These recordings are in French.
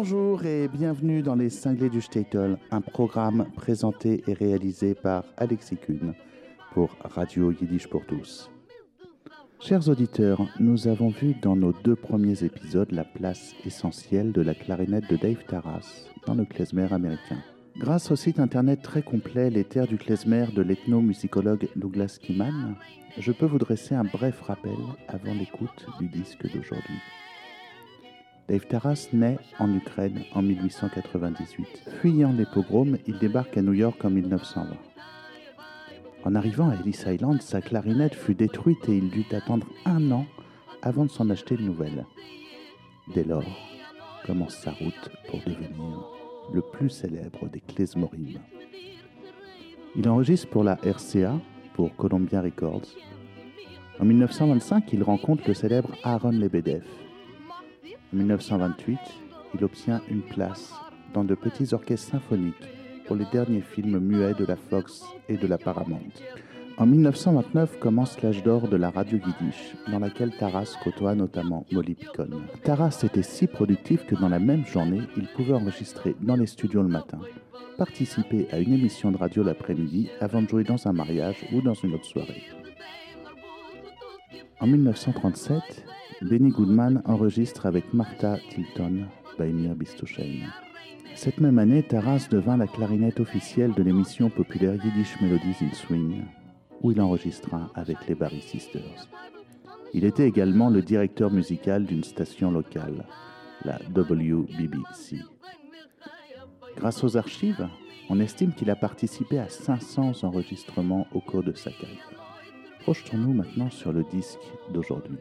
Bonjour et bienvenue dans Les Cinglés du Statel, un programme présenté et réalisé par Alexis Kuhn pour Radio Yiddish pour tous. Chers auditeurs, nous avons vu dans nos deux premiers épisodes la place essentielle de la clarinette de Dave Taras dans le klezmer américain. Grâce au site internet très complet Les Terres du klezmer de l'ethnomusicologue Douglas Kiman, je peux vous dresser un bref rappel avant l'écoute du disque d'aujourd'hui. Dave Taras naît en Ukraine en 1898. Fuyant les pogroms, il débarque à New York en 1920. En arrivant à Ellis Island, sa clarinette fut détruite et il dut attendre un an avant de s'en acheter une nouvelle. Dès lors, commence sa route pour devenir le plus célèbre des klezmorim. Il enregistre pour la RCA, pour Columbia Records. En 1925, il rencontre le célèbre Aaron Lebedev. En 1928, il obtient une place dans de petits orchestres symphoniques pour les derniers films muets de la Fox et de la Paramount. En 1929 commence l'âge d'or de la radio yiddish, dans laquelle Taras côtoie notamment Molly Picon. Taras était si productif que dans la même journée, il pouvait enregistrer dans les studios le matin, participer à une émission de radio l'après-midi avant de jouer dans un mariage ou dans une autre soirée. En 1937, Benny Goodman enregistre avec Martha Tilton Baimir Bistosheim. Cette même année, Taras devint la clarinette officielle de l'émission populaire Yiddish Melodies in Swing, où il enregistra avec les Barry Sisters. Il était également le directeur musical d'une station locale, la WBBC. Grâce aux archives, on estime qu'il a participé à 500 enregistrements au cours de sa carrière. Projetons-nous maintenant sur le disque d'aujourd'hui.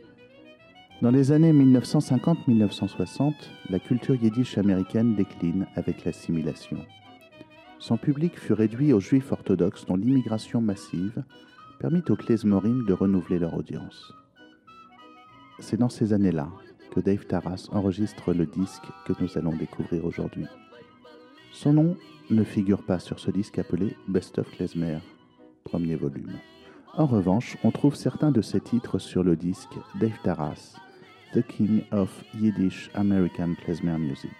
Dans les années 1950-1960, la culture yiddish américaine décline avec l'assimilation. Son public fut réduit aux juifs orthodoxes dont l'immigration massive permit aux klezmorim de renouveler leur audience. C'est dans ces années-là que Dave Taras enregistre le disque que nous allons découvrir aujourd'hui. Son nom ne figure pas sur ce disque appelé Best of Klezmer, premier volume. En revanche, on trouve certains de ses titres sur le disque Dave Taras, The King of Yiddish American Klezmer Music.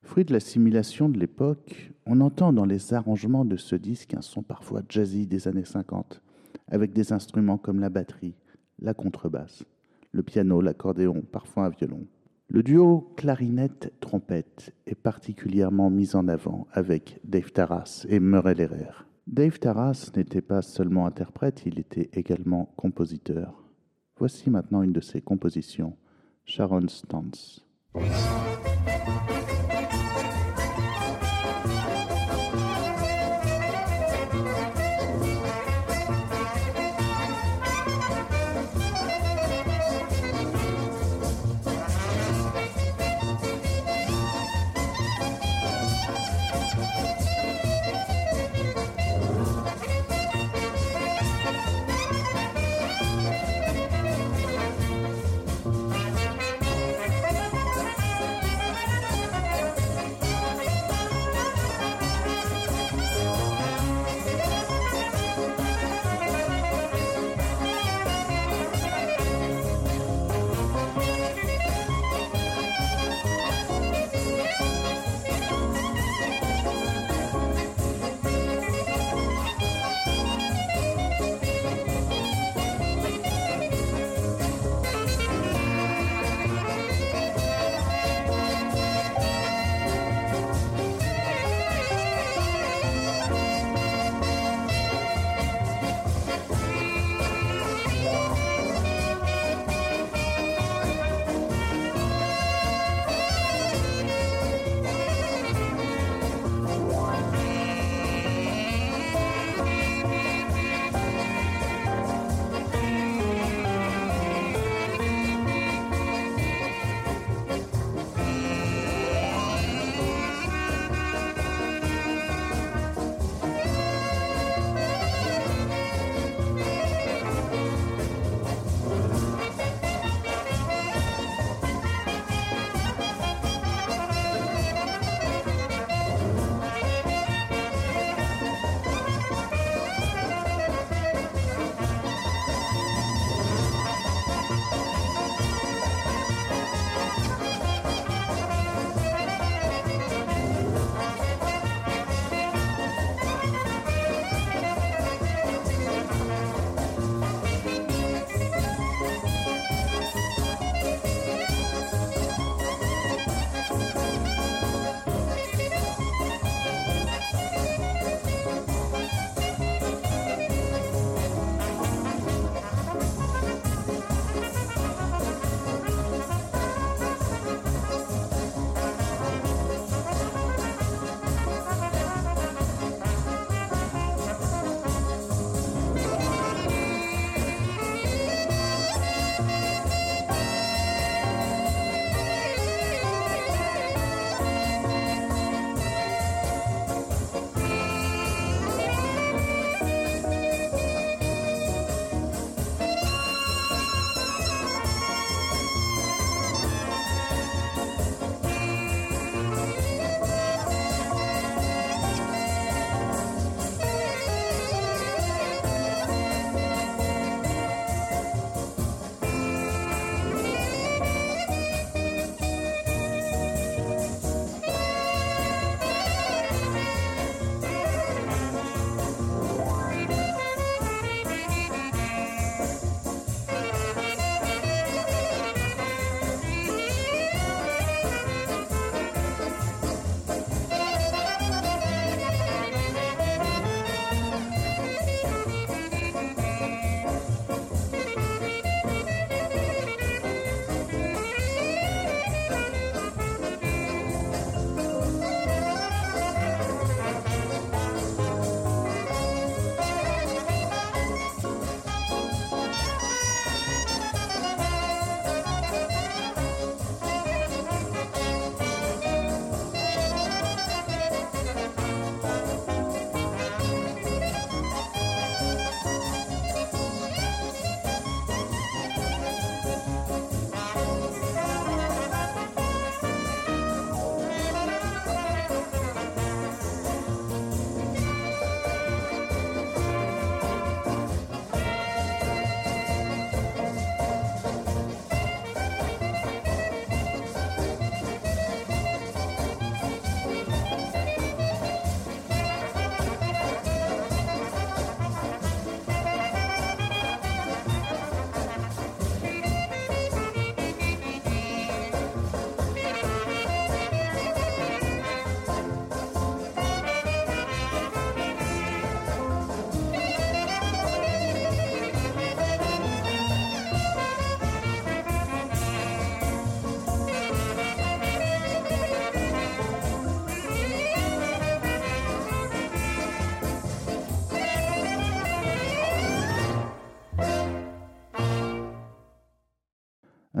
Fruit de l'assimilation de l'époque, on entend dans les arrangements de ce disque un son parfois jazzy des années 50, avec des instruments comme la batterie, la contrebasse, le piano, l'accordéon, parfois un violon. Le duo clarinette-trompette est particulièrement mis en avant avec Dave Taras et Murray Lehrer. Dave Taras n'était pas seulement interprète, il était également compositeur. Voici maintenant une de ses compositions, Sharon Stance.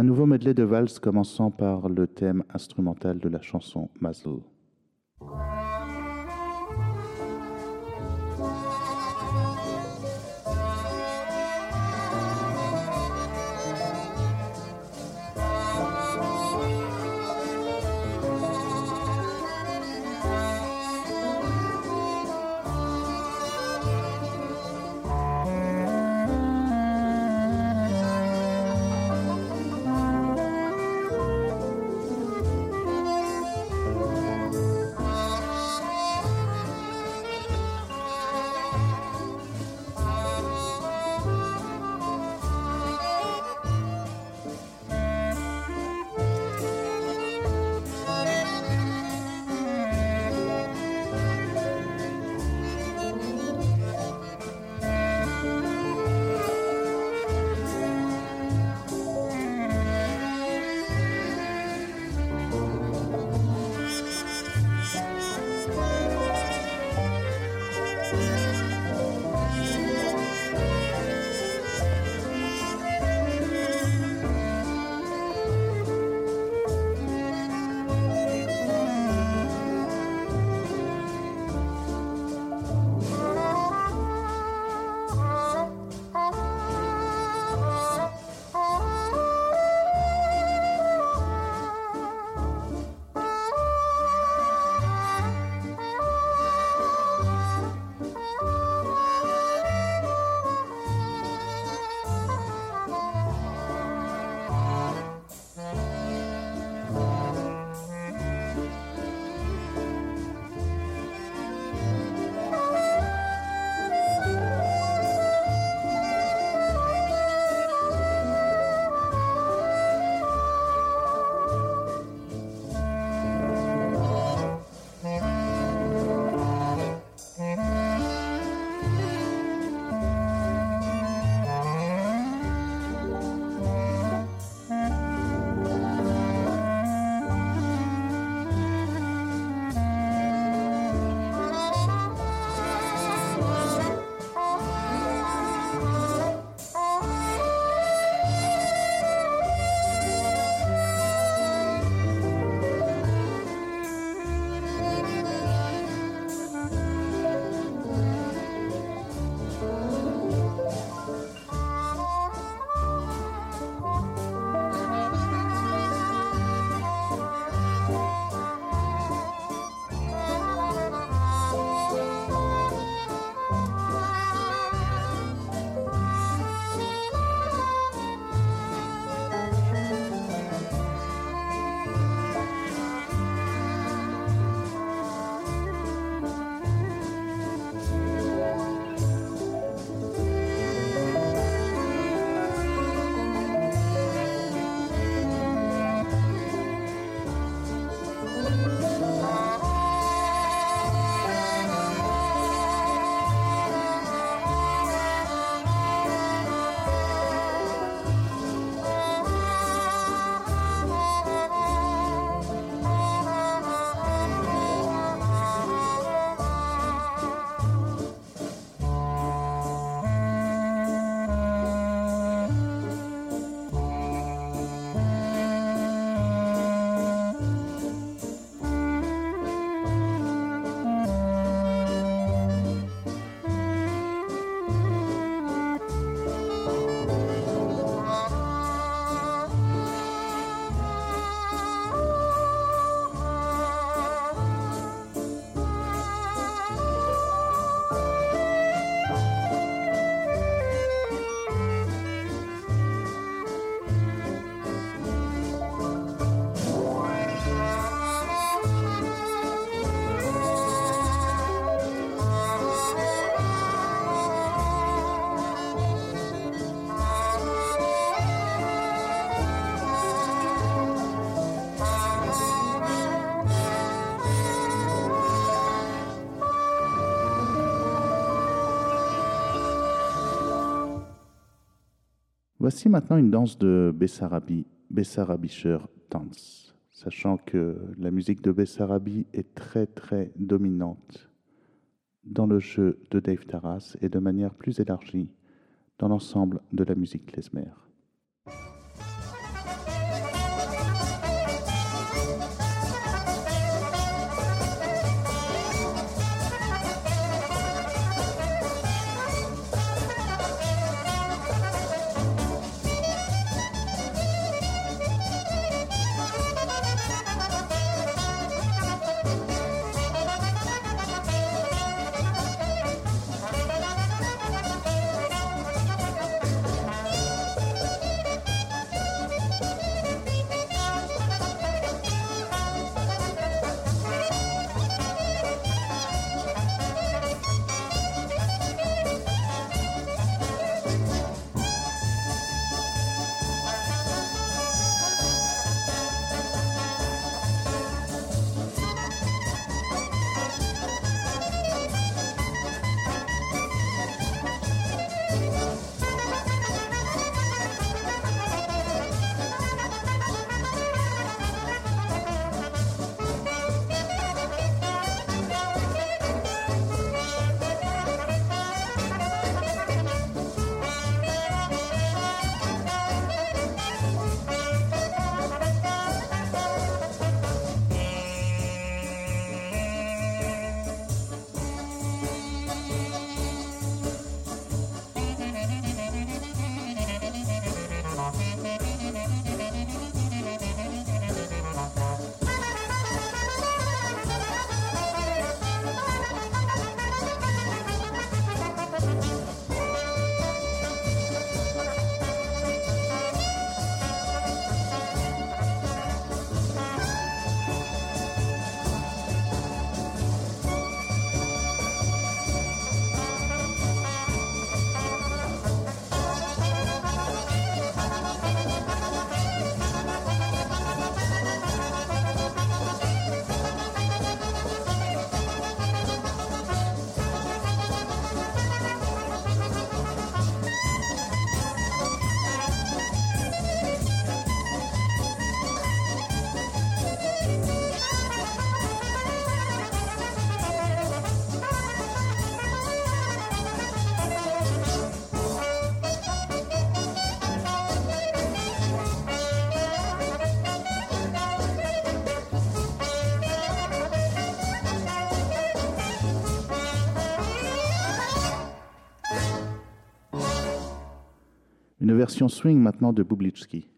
Nouveau medley de valse commençant par le thème instrumental de la chanson Mazel. Voici maintenant une danse de Bessarabi, Bessarabischer Tanz, sachant que la musique de Bessarabi est très très dominante dans le jeu de Dave Taras et de manière plus élargie dans l'ensemble de la musique klezmer. Version swing maintenant de Bublitsky.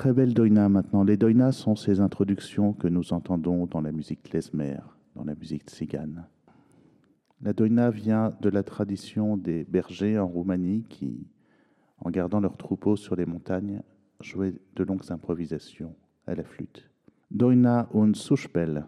Très belle doina maintenant. Les doinas sont ces introductions que nous entendons dans la musique klezmer, dans la musique tzigane. La doina vient de la tradition des bergers en Roumanie qui, en gardant leurs troupeaux sur les montagnes, jouaient de longues improvisations à la flûte. Doina Suspel.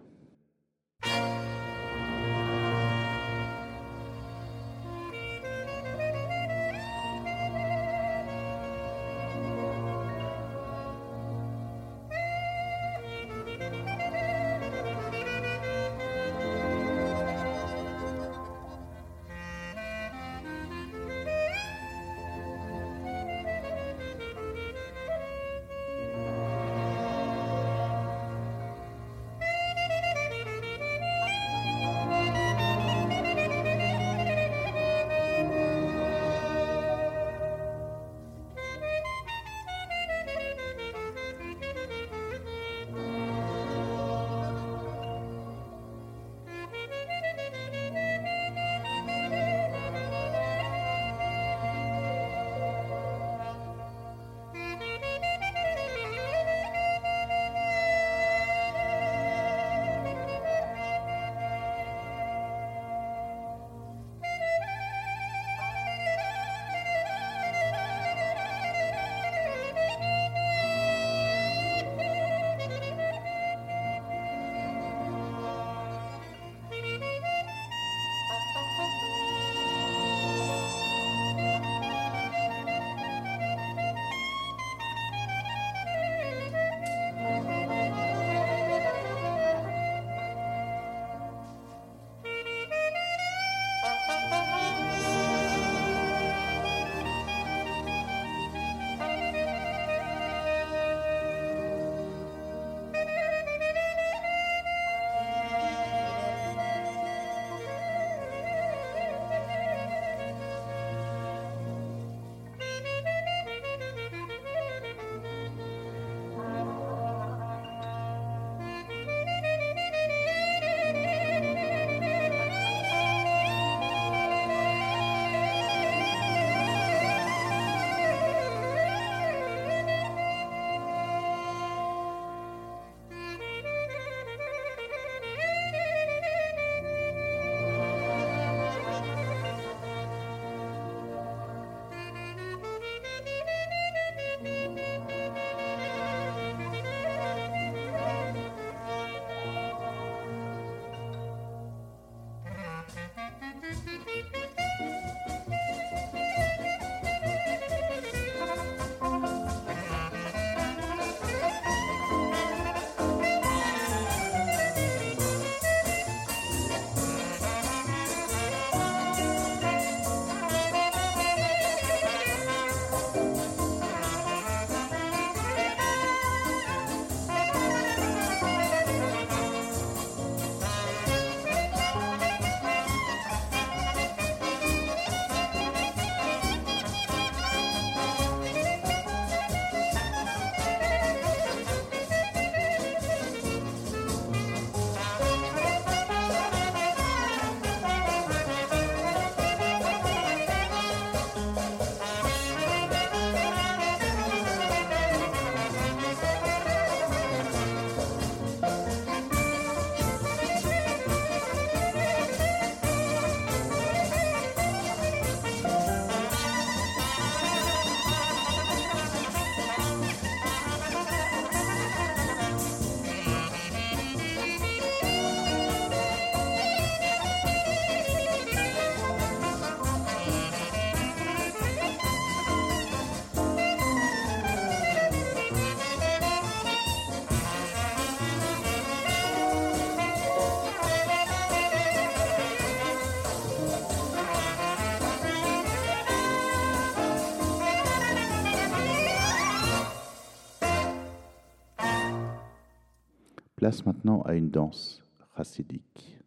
Place maintenant à une danse chassidique,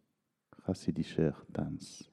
chassidischer Tanz.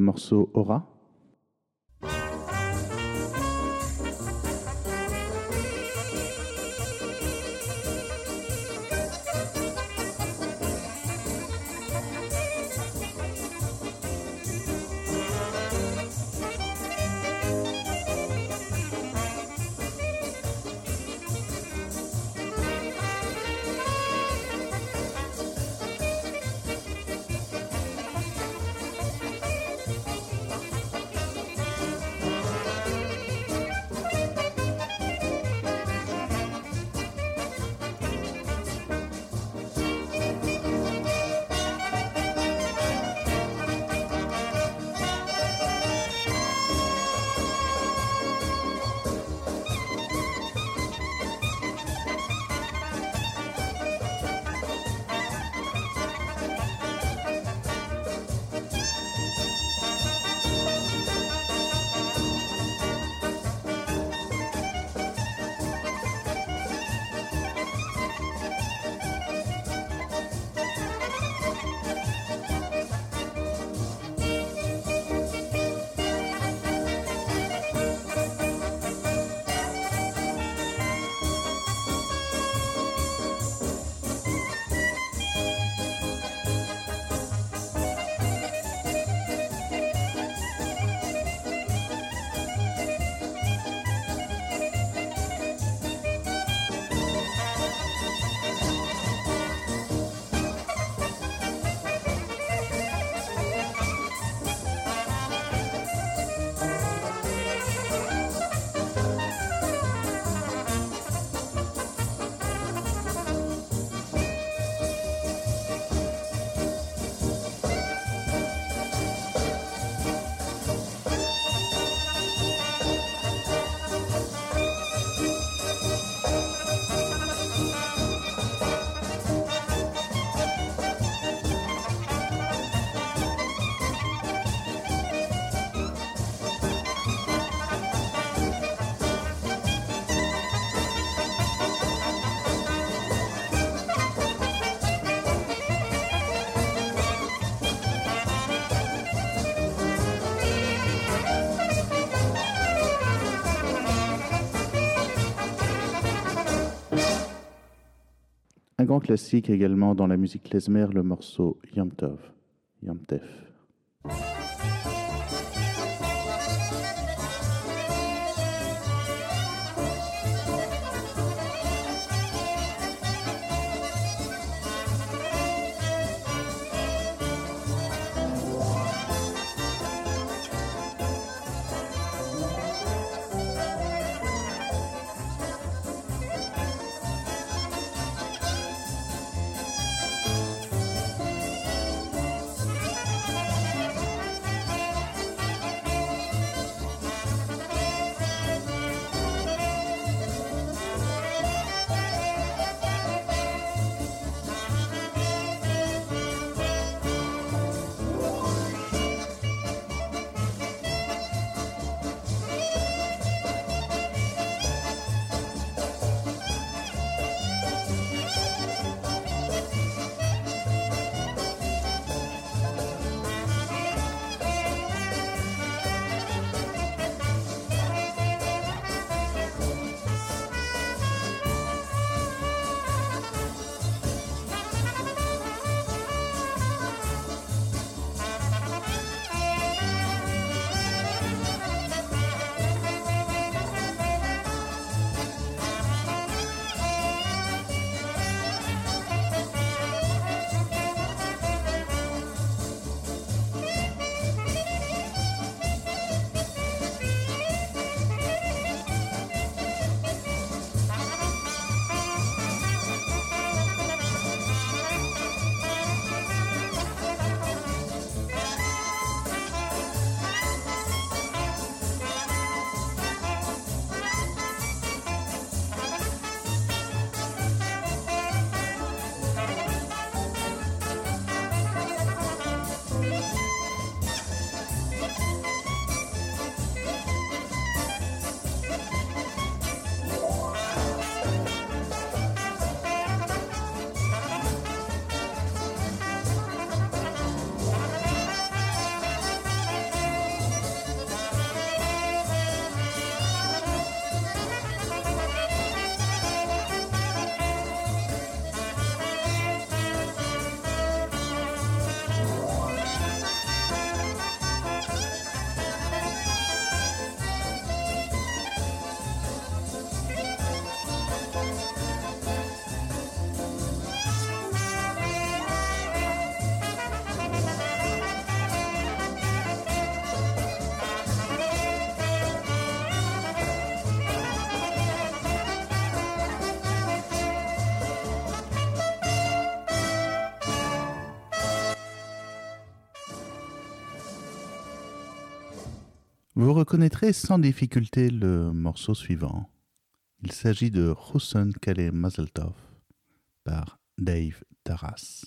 Morceau Aura. Un grand classique également dans la musique klezmer, le morceau Yom Tov, Yom Tef. Vous reconnaîtrez sans difficulté le morceau suivant. Il s'agit de Hussein Kale Mazeltov par Dave Taras.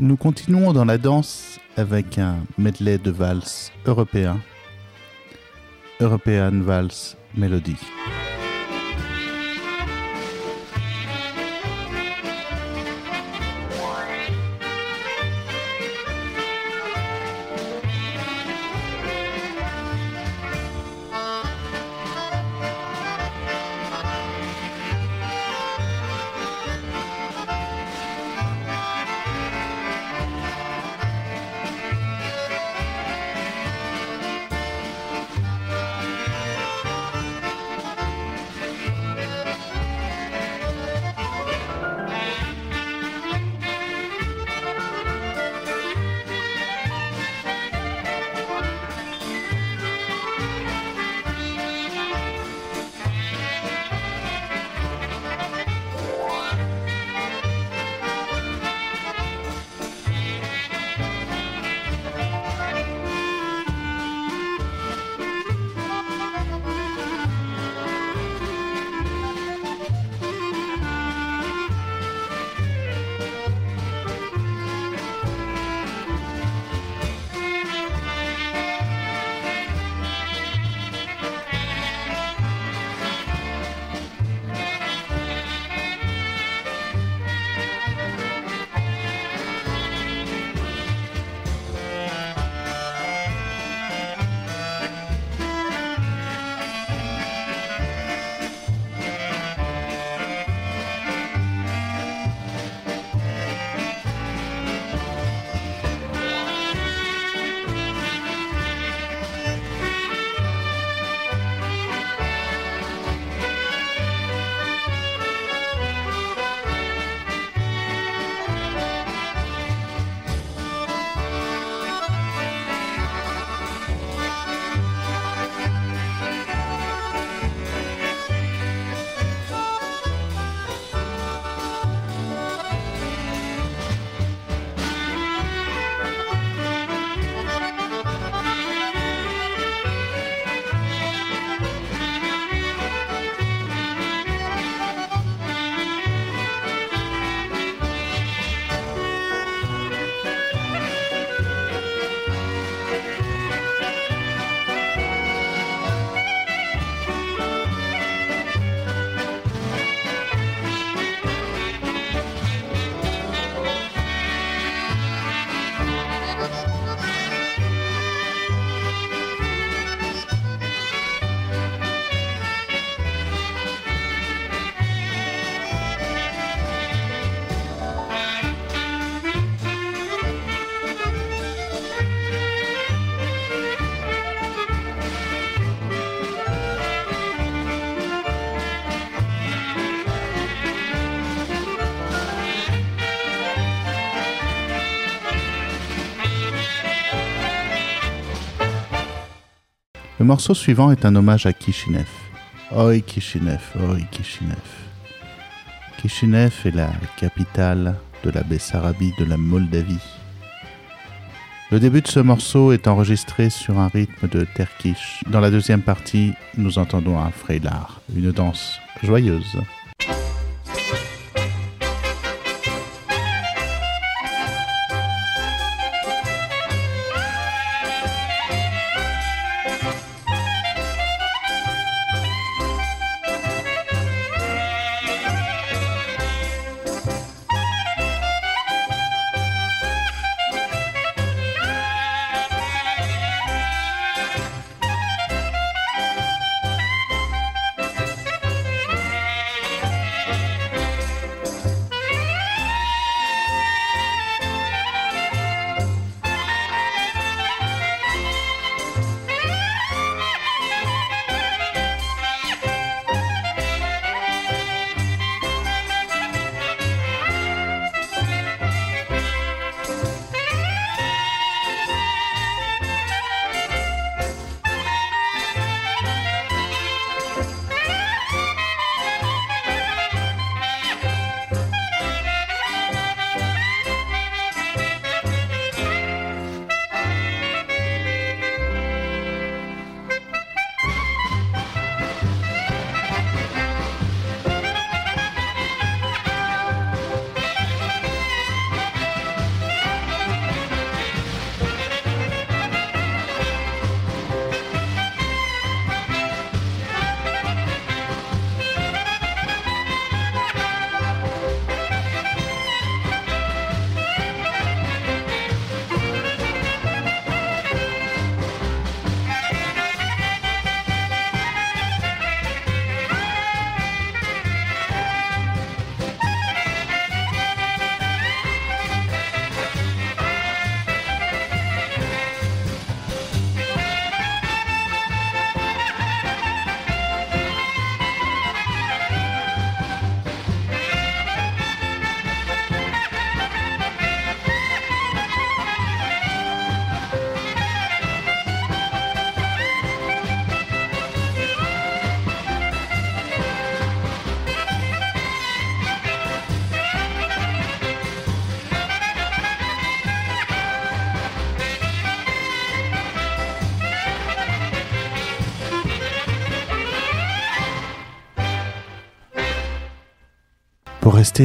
Nous continuons dans la danse avec un medley de valses européen, European Vals Melody. Morceau suivant est un hommage à Kishinev. Oi Kishinev, oi Kishinev. Kishinev est la capitale de la Bessarabie de la Moldavie. Le début de ce morceau est enregistré sur un rythme de terkish. Dans la deuxième partie, nous entendons un freilar, une danse joyeuse.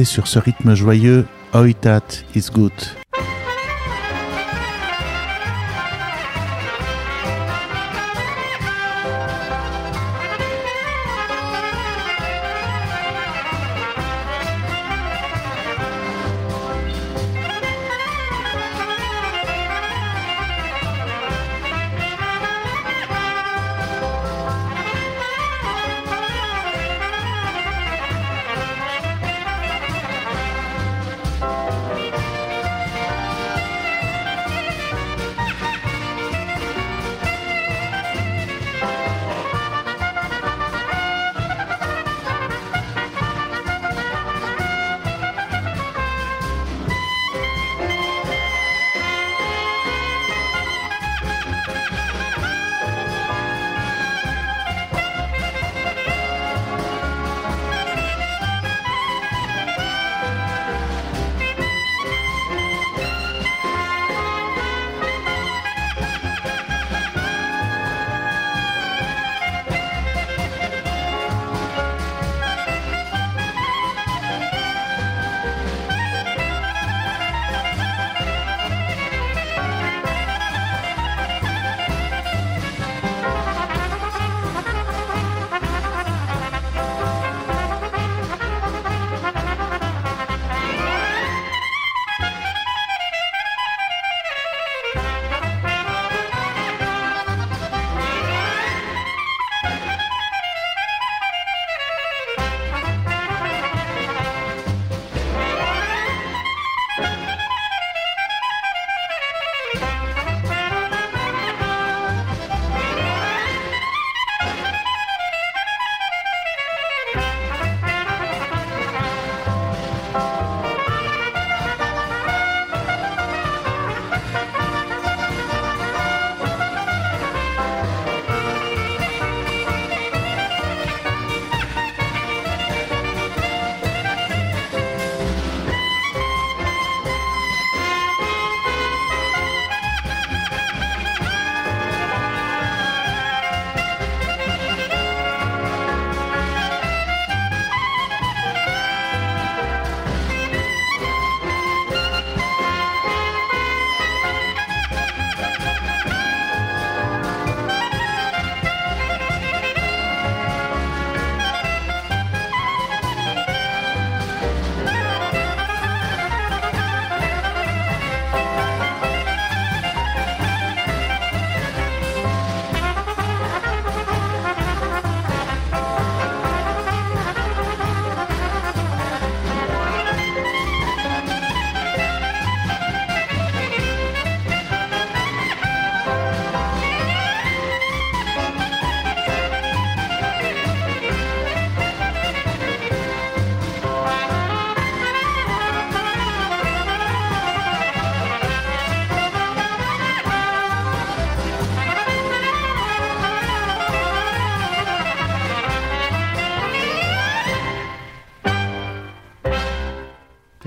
Sur ce rythme joyeux, Oitat is good.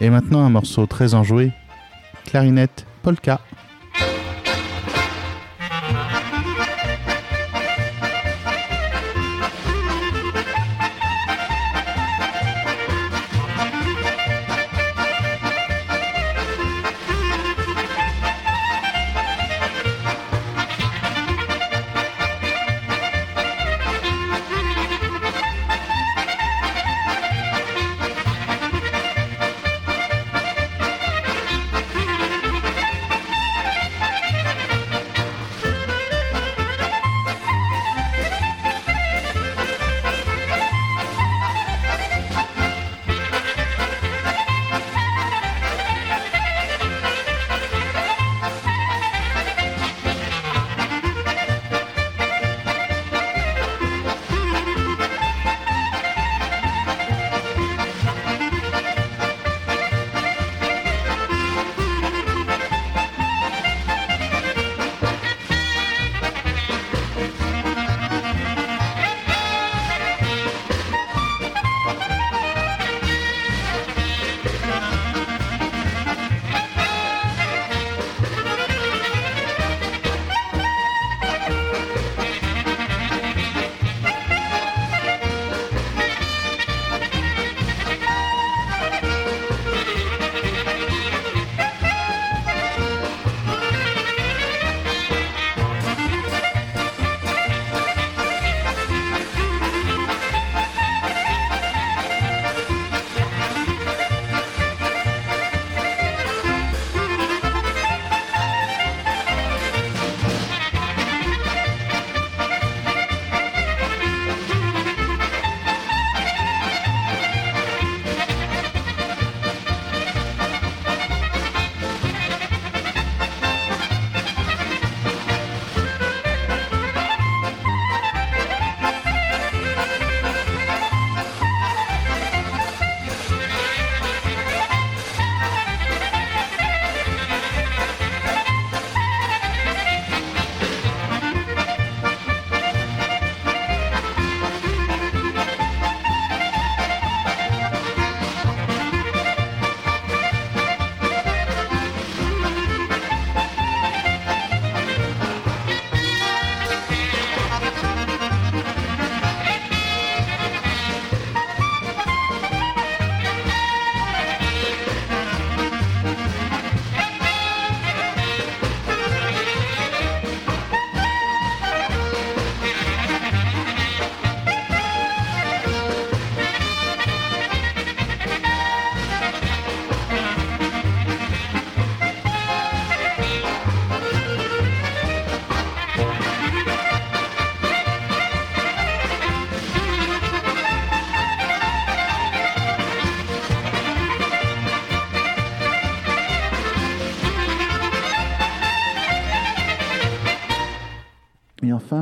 Et maintenant un morceau très enjoué, clarinette polka.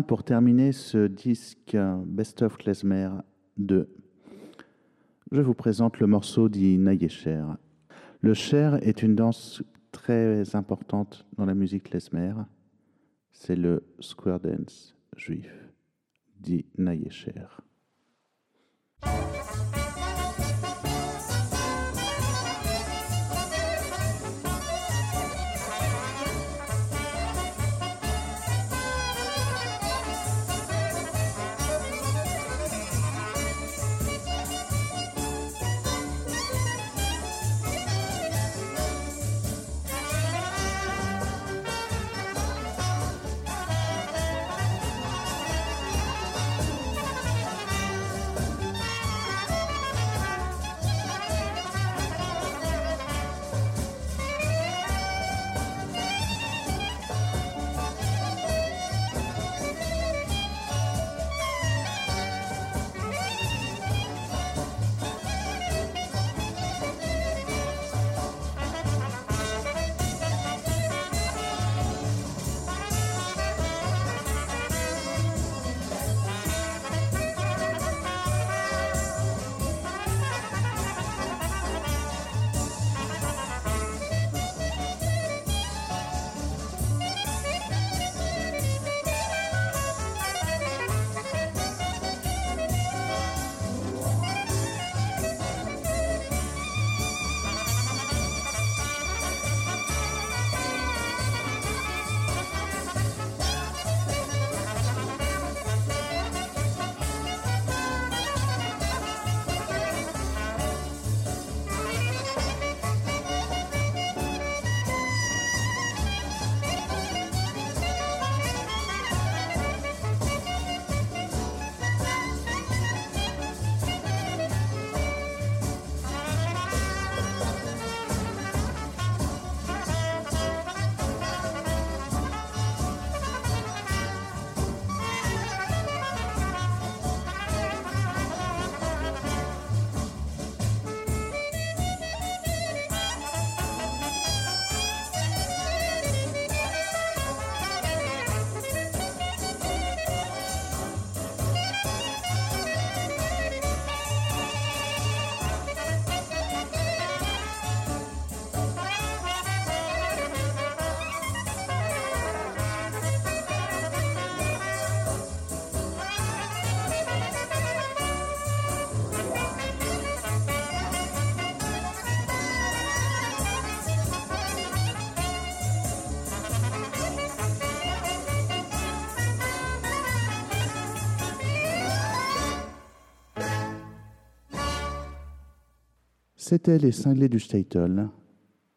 Pour terminer ce disque Best of Klezmer 2, je vous présente le morceau dit Nayesher. Le Cher est une danse très importante dans la musique klezmer. C'est le square dance juif, dit Nayesher. C'était Les Cinglés du Statel,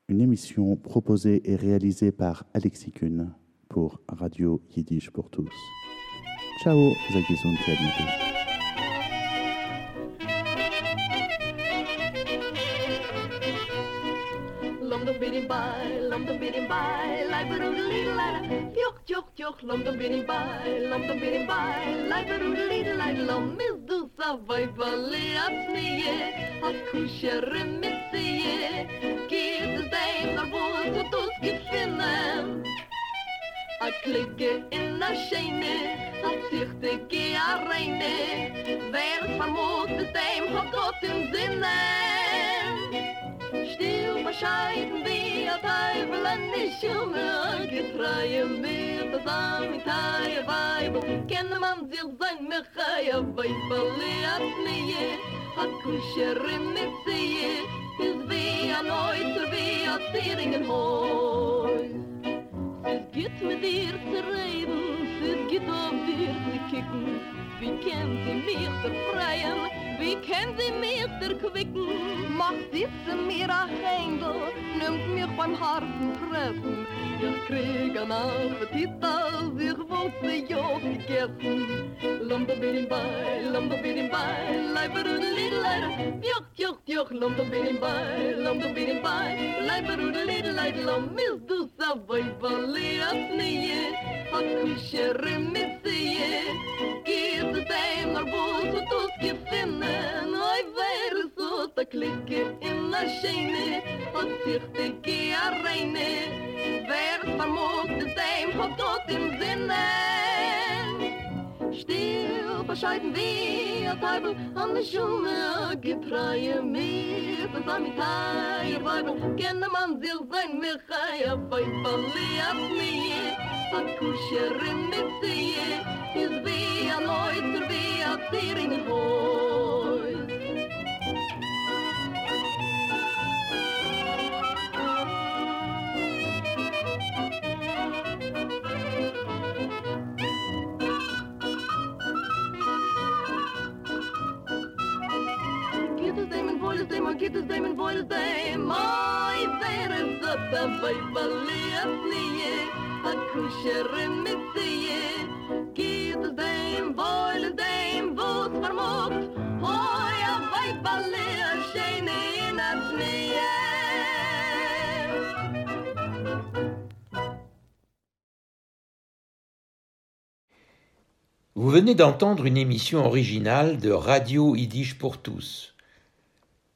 une émission proposée et réalisée par Alexis Kuhn pour Radio Yiddish pour tous. Ciao, Zagizun, joch joch lom dom bin in bai lom dom bin in bai lai beru de lide lai lom mis du sa vai vali at nie a kusher mit sie geht es dein nur wo du tus gefinnen a klicke in a scheine a zichte ge a reine wer vermut es dein hat got im sinne still bescheiden wie tay blan ni shum ge traym mit dam tay vay bu ken man zil zayn me khayb vay balli atniye hat kusher mit ziye iz vi a noy tu vi a tiringen Es git mit dir zu reden, es git auf dir zu kicken, Wie kennt sie mir befreien? Wie kennt sie mir erquicken? Macht diese mir ein Händel, nimmt mich beim harten Treffen. Ich krieg einen Appetit, als ich wollte ja gegessen. Lumba bidim bei, lumba bidim bei, leiber und lidleid. Joch, joch, joch, lumba bidim bei, lumba bidim bei, leiber und lidleid. Lommil du sa voi valias nie, hat kusher mit sie, gib zu dem nur zu tut gefinnen oi wer so da klicke in na scheine hat sich de reine, wer vermut dem hat dort in bescheiden wie a Teufel an der Schumme Getreue mit. A Samitei a Weibel Kenne man sich sein Michai a Weibel liat nie. A Kuscherin mit sie Is wie a Neuzer wie a Zieringen Häus Vous venez d'entendre une émission originale de Radio Yiddish pour tous.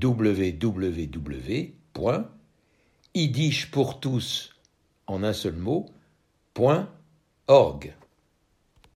www.yiddishpourtous en un seul mot, point org.